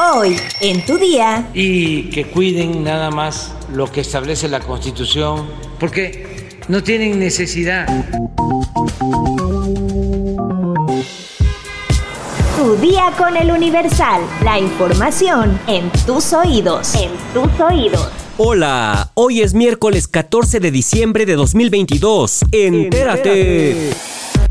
Hoy, en tu día. Y que cuiden nada más lo que establece la Constitución, porque no tienen necesidad. Tu día con el Universal. La información en tus oídos. En tus oídos. Hola, hoy es miércoles 14 de diciembre de 2022. Entérate.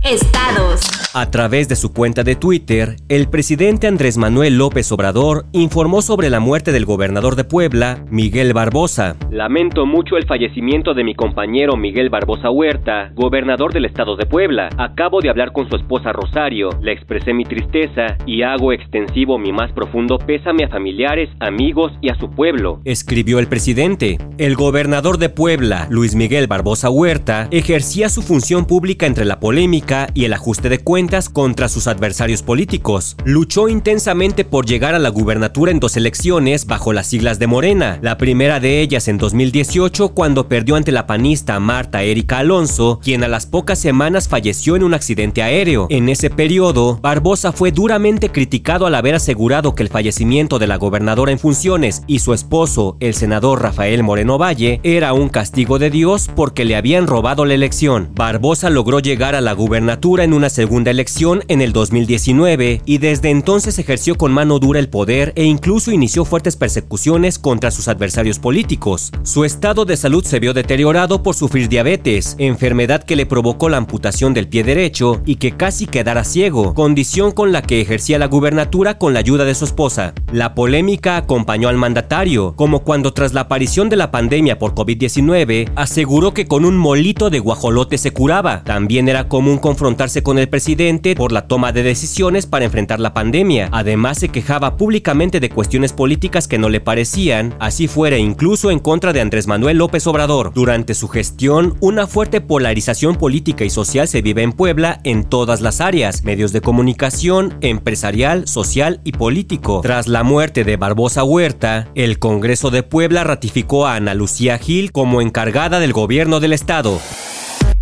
Estados. A través de su cuenta de Twitter, el presidente Andrés Manuel López Obrador informó sobre la muerte del gobernador de Puebla, Miguel Barbosa. Lamento mucho el fallecimiento de mi compañero Miguel Barbosa Huerta, gobernador del estado de Puebla. Acabo de hablar con su esposa Rosario, le expresé mi tristeza y hago extensivo mi más profundo pésame a familiares, amigos y a su pueblo, escribió el presidente. El gobernador de Puebla, Luis Miguel Barbosa Huerta, ejercía su función pública entre la polémica y el ajuste de cuentas contra sus adversarios políticos. Luchó intensamente por llegar a la gubernatura en dos elecciones bajo las siglas de Morena, la primera de ellas en 2018 cuando perdió ante la panista Marta Erika Alonso, quien a las pocas semanas falleció en un accidente aéreo. En ese periodo, Barbosa fue duramente criticado al haber asegurado que el fallecimiento de la gobernadora en funciones y su esposo, el senador Rafael Moreno Valle, era un castigo de Dios porque le habían robado la elección. Barbosa logró llegar a la gubernatura en una segunda elección en el 2019 y desde entonces ejerció con mano dura el poder e incluso inició fuertes persecuciones contra sus adversarios políticos. Su estado de salud se vio deteriorado por sufrir diabetes, enfermedad que le provocó la amputación del pie derecho y que casi quedara ciego, condición con la que ejercía la gubernatura con la ayuda de su esposa. La polémica acompañó al mandatario, como cuando tras la aparición de la pandemia por COVID-19 aseguró que con un molito de guajolote se curaba. También era común confrontarse con el presidente por la toma de decisiones para enfrentar la pandemia. Además se quejaba públicamente de cuestiones políticas que no le parecían, así fuera incluso en contra de Andrés Manuel López Obrador. Durante su gestión, una fuerte polarización política y social se vive en Puebla en todas las áreas, medios de comunicación, empresarial, social y político. Tras la muerte de Barbosa Huerta, el Congreso de Puebla ratificó a Ana Lucía Gil como encargada del gobierno del estado.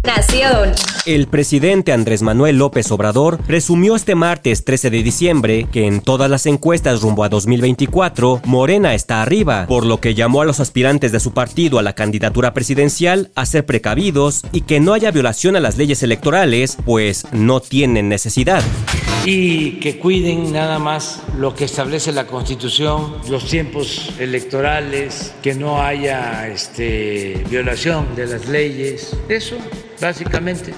Nación. El presidente Andrés Manuel López Obrador presumió este martes 13 de diciembre que en todas las encuestas rumbo a 2024 Morena está arriba, por lo que llamó a los aspirantes de su partido a la candidatura presidencial a ser precavidos y que no haya violación a las leyes electorales, pues no tienen necesidad y que cuiden nada más lo que establece la Constitución, los tiempos electorales, que no haya este, violación de las leyes, eso básicamente,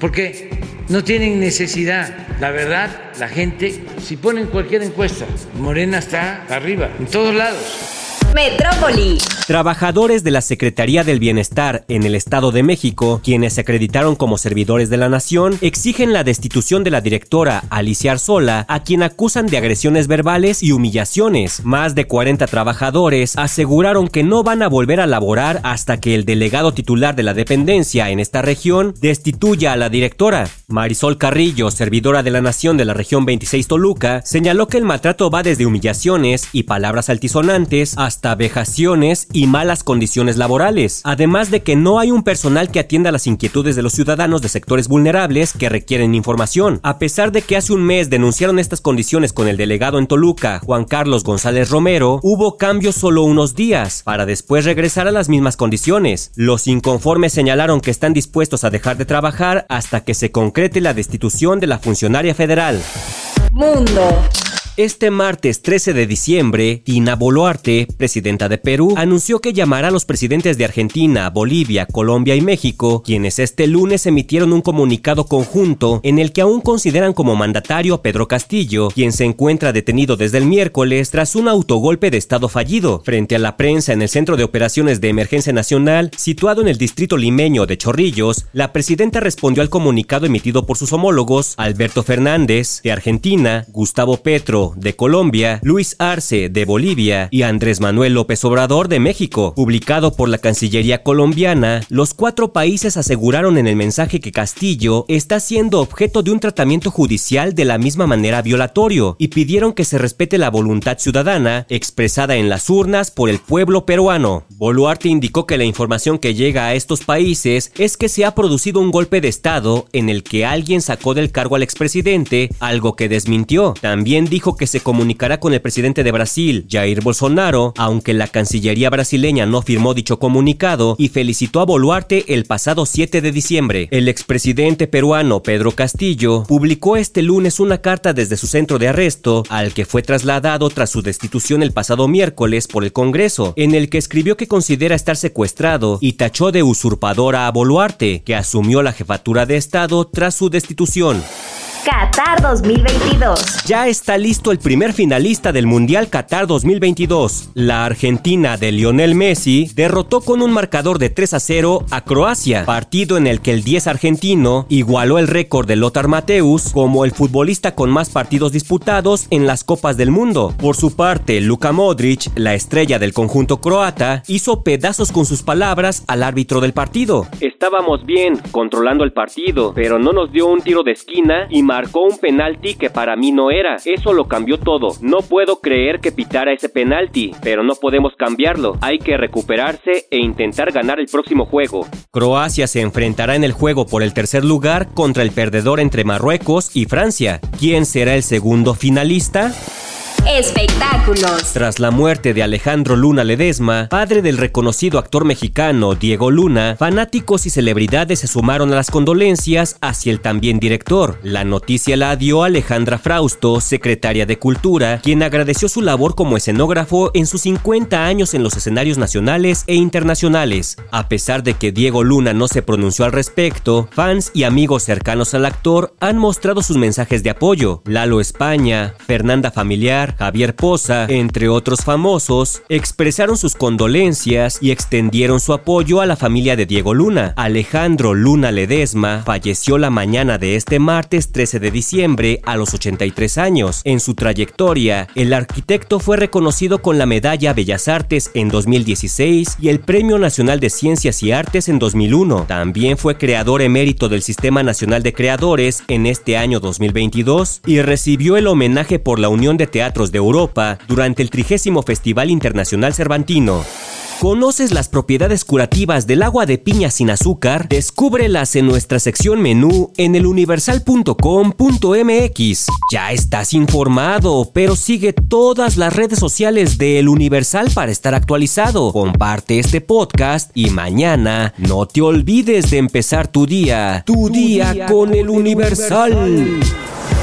porque no tienen necesidad. La verdad, la gente, si ponen cualquier encuesta, Morena está arriba, en todos lados. Metrópoli. Trabajadores de la Secretaría del Bienestar en el Estado de México, quienes se acreditaron como servidores de la nación, exigen la destitución de la directora Alicia Arzola, a quien acusan de agresiones verbales y humillaciones. Más de 40 trabajadores aseguraron que no van a volver a laborar hasta que el delegado titular de la dependencia en esta región destituya a la directora. Marisol Carrillo, servidora de la nación de la región 26 Toluca, señaló que el maltrato va desde humillaciones y palabras altisonantes hasta hasta y malas condiciones laborales, además de que no hay un personal que atienda las inquietudes de los ciudadanos de sectores vulnerables que requieren información. A pesar de que hace un mes denunciaron estas condiciones con el delegado en Toluca, Juan Carlos González Romero, hubo cambios solo unos días, para después regresar a las mismas condiciones. Los inconformes señalaron que están dispuestos a dejar de trabajar hasta que se concrete la destitución de la funcionaria federal. Mundo. Este martes 13 de diciembre, Tina Boluarte, presidenta de Perú, anunció que llamará a los presidentes de Argentina, Bolivia, Colombia y México, quienes este lunes emitieron un comunicado conjunto en el que aún consideran como mandatario a Pedro Castillo, quien se encuentra detenido desde el miércoles tras un autogolpe de Estado fallido. Frente a la prensa en el Centro de Operaciones de Emergencia Nacional, situado en el distrito limeño de Chorrillos, la presidenta respondió al comunicado emitido por sus homólogos Alberto Fernández, de Argentina, Gustavo Petro, de Colombia, Luis Arce de Bolivia y Andrés Manuel López Obrador de México. Publicado por la Cancillería colombiana, los cuatro países aseguraron en el mensaje que Castillo está siendo objeto de un tratamiento judicial de la misma manera violatorio y pidieron que se respete la voluntad ciudadana expresada en las urnas por el pueblo peruano. Boluarte indicó que la información que llega a estos países es que se ha producido un golpe de Estado en el que alguien sacó del cargo al expresidente, algo que desmintió. También dijo que se comunicará con el presidente de Brasil, Jair Bolsonaro, aunque la Cancillería brasileña no firmó dicho comunicado y felicitó a Boluarte el pasado 7 de diciembre. El expresidente peruano Pedro Castillo publicó este lunes una carta desde su centro de arresto, al que fue trasladado tras su destitución el pasado miércoles por el Congreso, en el que escribió que considera estar secuestrado y tachó de usurpadora a Boluarte, que asumió la jefatura de Estado tras su destitución. Qatar 2022. Ya está listo el primer finalista del Mundial Qatar 2022. La Argentina de Lionel Messi derrotó con un marcador de 3 a 0 a Croacia, partido en el que el 10 argentino igualó el récord de Lothar Mateus como el futbolista con más partidos disputados en las Copas del Mundo. Por su parte, Luka Modric, la estrella del conjunto croata, hizo pedazos con sus palabras al árbitro del partido. Estábamos bien controlando el partido, pero no nos dio un tiro de esquina y marcó un penalti que para mí no era. Eso lo cambió todo. No puedo creer que pitara ese penalti, pero no podemos cambiarlo. Hay que recuperarse e intentar ganar el próximo juego. Croacia se enfrentará en el juego por el tercer lugar contra el perdedor entre Marruecos y Francia. ¿Quién será el segundo finalista? Espectáculos. Tras la muerte de Alejandro Luna Ledesma, padre del reconocido actor mexicano Diego Luna, fanáticos y celebridades se sumaron a las condolencias hacia el también director. La noticia la dio Alejandra Frausto, secretaria de Cultura, quien agradeció su labor como escenógrafo en sus 50 años en los escenarios nacionales e internacionales. A pesar de que Diego Luna no se pronunció al respecto, fans y amigos cercanos al actor han mostrado sus mensajes de apoyo. Lalo España, Fernanda Familiar, Javier Poza, entre otros famosos, expresaron sus condolencias y extendieron su apoyo a la familia de Diego Luna. Alejandro Luna Ledesma falleció la mañana de este martes 13 de diciembre a los 83 años. En su trayectoria, el arquitecto fue reconocido con la Medalla Bellas Artes en 2016 y el Premio Nacional de Ciencias y Artes en 2001. También fue creador emérito del Sistema Nacional de Creadores en este año 2022 y recibió el homenaje por la Unión de Teatro de Europa durante el trigésimo Festival Internacional Cervantino. ¿Conoces las propiedades curativas del agua de piña sin azúcar? Descúbrelas en nuestra sección menú en eluniversal.com.mx. Ya estás informado, pero sigue todas las redes sociales de El Universal para estar actualizado. Comparte este podcast y mañana no te olvides de empezar tu día. Tu, día, con El Universal.